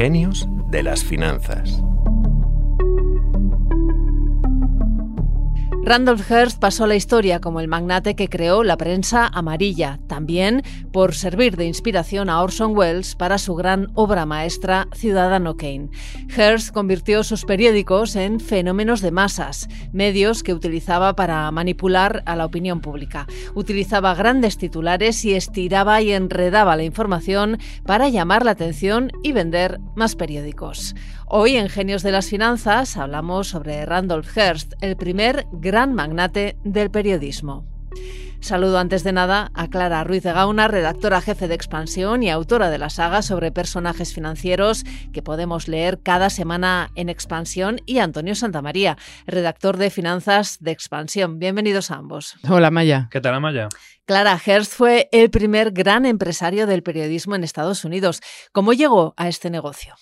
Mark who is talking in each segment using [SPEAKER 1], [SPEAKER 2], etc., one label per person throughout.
[SPEAKER 1] Genios de las finanzas.
[SPEAKER 2] Randolph Hearst pasó a la historia como el magnate que creó la prensa amarilla, también por servir de inspiración a Orson Welles para su gran obra maestra Ciudadano Kane. Hearst convirtió sus periódicos en fenómenos de masas, medios que utilizaba para manipular a la opinión pública. Utilizaba grandes titulares y estiraba y enredaba la información para llamar la atención y vender más periódicos. Hoy en Genios de las Finanzas hablamos sobre Randolph Hearst, el primer gran magnate del periodismo. Saludo antes de nada a Clara Ruiz de Gauna, redactora jefe de Expansión y autora de la saga sobre personajes financieros que podemos leer cada semana en Expansión, y a Antonio Santamaría, redactor de Finanzas de Expansión. Bienvenidos a ambos.
[SPEAKER 3] Hola Maya.
[SPEAKER 4] ¿Qué tal, Maya?
[SPEAKER 2] Clara Hearst fue el primer gran empresario del periodismo en Estados Unidos. ¿Cómo llegó a este negocio?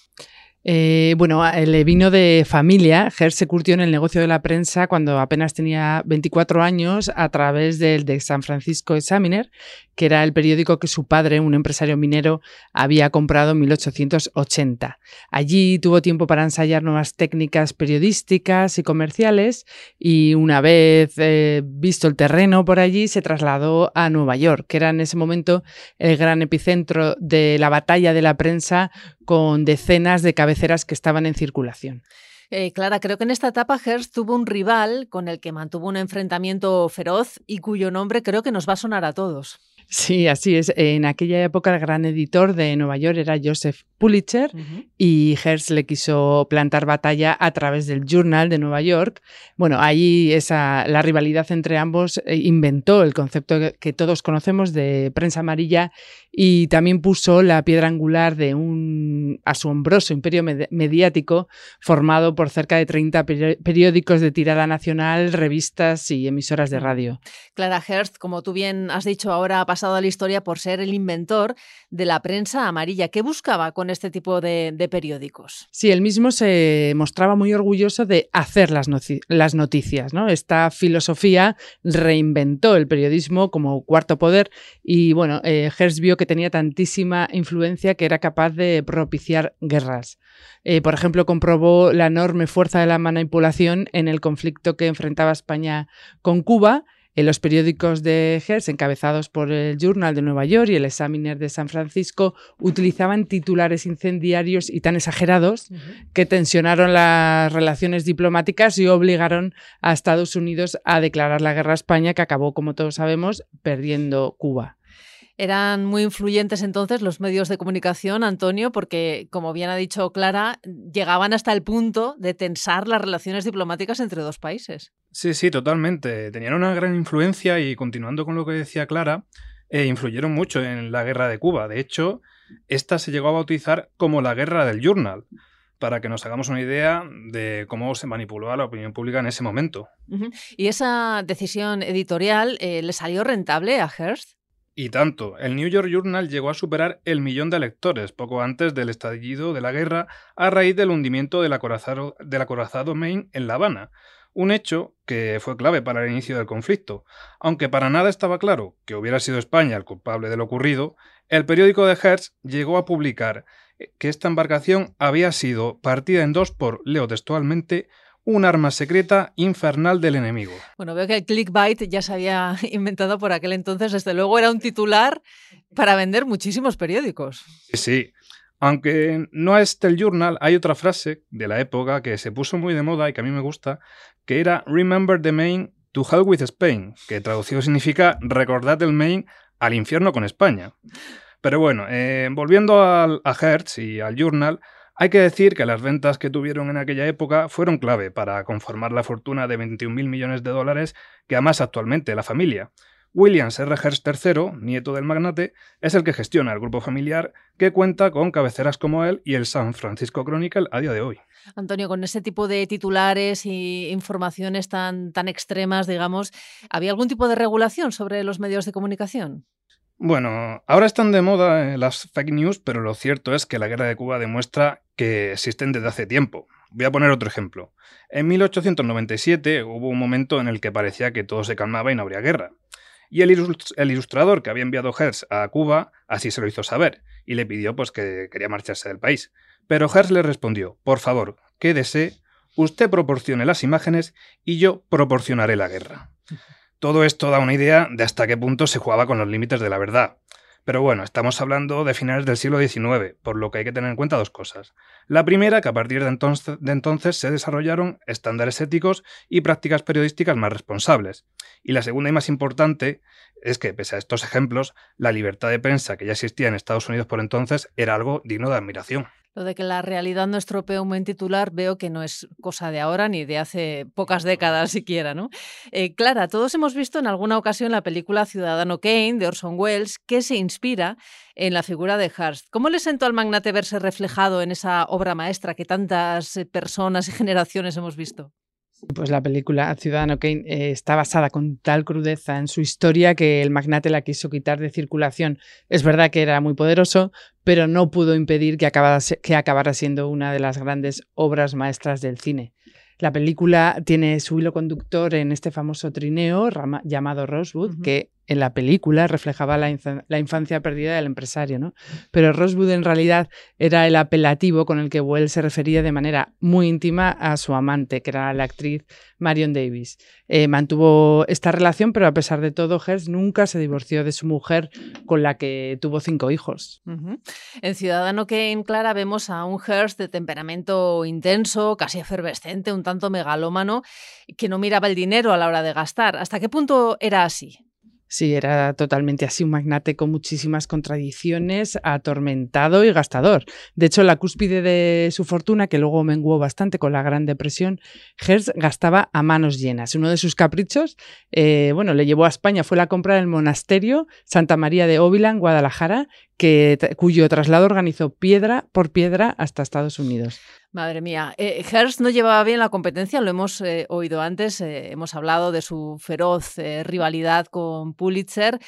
[SPEAKER 3] Eh, bueno, le vino de familia. Hearst se curtió en el negocio de la prensa cuando apenas tenía 24 años a través del de San Francisco Examiner, que era el periódico que su padre, un empresario minero, había comprado en 1880. Allí tuvo tiempo para ensayar nuevas técnicas periodísticas y comerciales y una vez eh, visto el terreno por allí se trasladó a Nueva York, que era en ese momento el gran epicentro de la batalla de la prensa con decenas de cabeceras que estaban en circulación.
[SPEAKER 2] Eh, Clara, creo que en esta etapa Hearst tuvo un rival con el que mantuvo un enfrentamiento feroz y cuyo nombre creo que nos va a sonar a todos.
[SPEAKER 3] Sí, así es. En aquella época el gran editor de Nueva York era Joseph Pulitzer y Hearst le quiso plantar batalla a través del Journal de Nueva York. Bueno, ahí esa, la rivalidad entre ambos eh, inventó el concepto que todos conocemos de prensa amarilla y también puso la piedra angular de un asombroso imperio mediático formado por cerca de 30 periódicos de tirada nacional, revistas y emisoras de radio.
[SPEAKER 2] Clara Hearst, como tú bien has dicho ahora, pasado a la historia por ser el inventor de la prensa amarilla. ¿Qué buscaba con este tipo de, periódicos?
[SPEAKER 3] Sí, él mismo se mostraba muy orgulloso de hacer las, las noticias. ¿no? Esta filosofía reinventó el periodismo como cuarto poder y bueno, eh, vio que tenía tantísima influencia que era capaz de propiciar guerras. Eh, por ejemplo, comprobó la enorme fuerza de la manipulación en el conflicto que enfrentaba España con Cuba en los periódicos de Hearst, encabezados por el Journal de Nueva York y el Examiner de San Francisco, utilizaban titulares incendiarios y tan exagerados que tensionaron las relaciones diplomáticas y obligaron a Estados Unidos a declarar la guerra a España, que acabó, como todos sabemos, perdiendo Cuba.
[SPEAKER 2] Eran muy influyentes entonces los medios de comunicación, Antonio, porque, como bien ha dicho Clara, llegaban hasta el punto de tensar las relaciones diplomáticas entre dos países.
[SPEAKER 4] Sí, sí, totalmente. Tenían una gran influencia y, continuando con lo que decía Clara, eh, influyeron mucho en la guerra de Cuba. De hecho, esta se llegó a bautizar como la guerra del Journal para que nos hagamos una idea de cómo se manipuló a la opinión pública en ese momento.
[SPEAKER 2] ¿Y esa decisión editorial eh, le salió rentable a Hearst?
[SPEAKER 4] Y tanto, el New York Journal llegó a superar el millón de lectores poco antes del estallido de la guerra a raíz del hundimiento del acorazado, Maine en La Habana, un hecho que fue clave para el inicio del conflicto. Aunque para nada estaba claro que hubiera sido España el culpable de lo ocurrido, el periódico de Hertz llegó a publicar que esta embarcación había sido partida en dos por, leo textualmente, un arma secreta infernal del enemigo.
[SPEAKER 2] Bueno, veo que el clickbait ya se había inventado por aquel entonces, desde luego era un titular para vender muchísimos periódicos.
[SPEAKER 4] Sí, aunque no es del journal, hay otra frase de la época que se puso muy de moda y que a mí me gusta, que era Remember the Main to hell with Spain, que traducido significa recordad el Main al infierno con España. Pero bueno, eh, volviendo al, a Hertz y al journal, hay que decir que las ventas que tuvieron en aquella época fueron clave para conformar la fortuna de 21.000 millones de dólares que amas actualmente la familia. Williams R. Hearst III, nieto del magnate, es el que gestiona el grupo familiar que cuenta con cabeceras como él y el San Francisco Chronicle a día de hoy.
[SPEAKER 2] Antonio, con ese tipo de titulares y informaciones tan, tan extremas, digamos, ¿había algún tipo de regulación sobre los medios de comunicación?
[SPEAKER 4] Bueno, ahora están de moda eh, las fake news, pero lo cierto es que la guerra de Cuba demuestra que existen desde hace tiempo. Voy a poner otro ejemplo. En 1897 hubo un momento en el que parecía que todo se calmaba y no habría guerra. Y el, ilustrador que había enviado Hertz a Cuba así se lo hizo saber, y le pidió pues, que quería marcharse del país. Pero Hearst le respondió, por favor, quédese, usted proporcione las imágenes y yo proporcionaré la guerra. Todo esto da una idea de hasta qué punto se jugaba con los límites de la verdad. Pero bueno, estamos hablando de finales del siglo XIX, por lo que hay que tener en cuenta dos cosas. La primera, que a partir de entonces, se desarrollaron estándares éticos y prácticas periodísticas más responsables. Y la segunda y más importante es que, pese a estos ejemplos, la libertad de prensa que ya existía en Estados Unidos por entonces era algo digno de admiración.
[SPEAKER 2] Lo de que la realidad no estropea un buen titular veo que no es cosa de ahora ni de hace pocas décadas siquiera, ¿no? Eh, Clara, todos hemos visto en alguna ocasión la película Ciudadano Kane de Orson Welles que se inspira en la figura de Hearst. ¿Cómo le sentó al magnate verse reflejado en esa obra maestra que tantas eh, personas y generaciones hemos visto?
[SPEAKER 3] Pues la película Ciudadano Kane eh, está basada con tal crudeza en su historia que el magnate la quiso quitar de circulación. Es verdad que era muy poderoso, pero no pudo impedir que que acabara siendo una de las grandes obras maestras del cine. La película tiene su hilo conductor en este famoso trineo llamado Rosewood, que en la película reflejaba la, infancia perdida del empresario, ¿no? Pero Rosewood en realidad era el apelativo con el que Wells se refería de manera muy íntima a su amante, que era la actriz Marion Davis. Eh, mantuvo esta relación, pero a pesar de todo, Hearst nunca se divorció de su mujer, con la que tuvo cinco hijos.
[SPEAKER 2] En Ciudadano Kane, Clara, vemos a un Hearst de temperamento intenso, casi efervescente, un tanto megalómano, que no miraba el dinero a la hora de gastar. ¿Hasta qué punto era así?
[SPEAKER 3] Sí, era totalmente así, un magnate con muchísimas contradicciones, atormentado y gastador. De hecho, la cúspide de su fortuna, que luego menguó bastante con la Gran Depresión, Hertz gastaba a manos llenas. Uno de sus caprichos, eh, bueno, le llevó a España, fue la compra del monasterio Santa María de Óvila, en Guadalajara, que, cuyo traslado organizó piedra por piedra hasta Estados Unidos.
[SPEAKER 2] Madre mía, eh, Hearst no llevaba bien la competencia, lo hemos eh, oído antes, eh, hemos hablado de su feroz rivalidad con Pulitzer.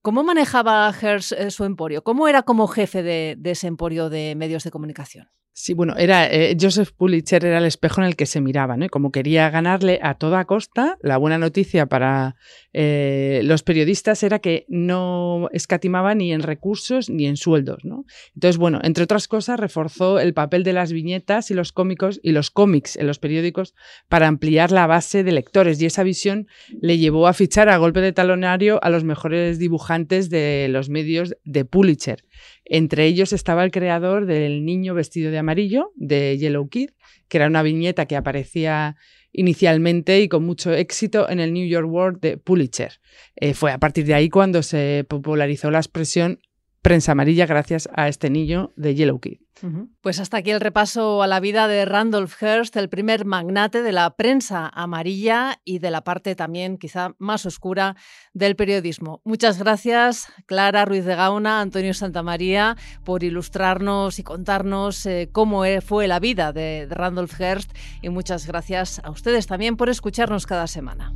[SPEAKER 2] ¿Cómo manejaba Hearst su emporio? ¿Cómo era como jefe de ese emporio de medios de comunicación?
[SPEAKER 3] Sí, bueno, era eh, Joseph Pulitzer era el espejo en el que se miraba, ¿no? como quería ganarle a toda costa, la buena noticia para eh, los periodistas era que no escatimaba ni en recursos ni en sueldos, ¿no? Entonces, bueno, entre otras cosas, reforzó el papel de las viñetas y los cómicos y los cómics en los periódicos para ampliar la base de lectores y esa visión le llevó a fichar a golpe de talonario a los mejores dibujantes de los medios de Pulitzer. Entre ellos estaba el creador del niño vestido de amarillo, de Yellow Kid, que era una viñeta que aparecía inicialmente y con mucho éxito en el New York World de Pulitzer. Eh, fue a partir de ahí cuando se popularizó la expresión prensa amarilla gracias a este niño de Yellow Kid.
[SPEAKER 2] Pues hasta aquí el repaso a la vida de Randolph Hearst, el primer magnate de la prensa amarilla y de la parte también quizá más oscura del periodismo. Muchas gracias, Clara Ruiz de Gauna, Antonio Santamaría, por ilustrarnos y contarnos eh, cómo e, fue la vida de Randolph Hearst y muchas gracias a ustedes también por escucharnos cada semana.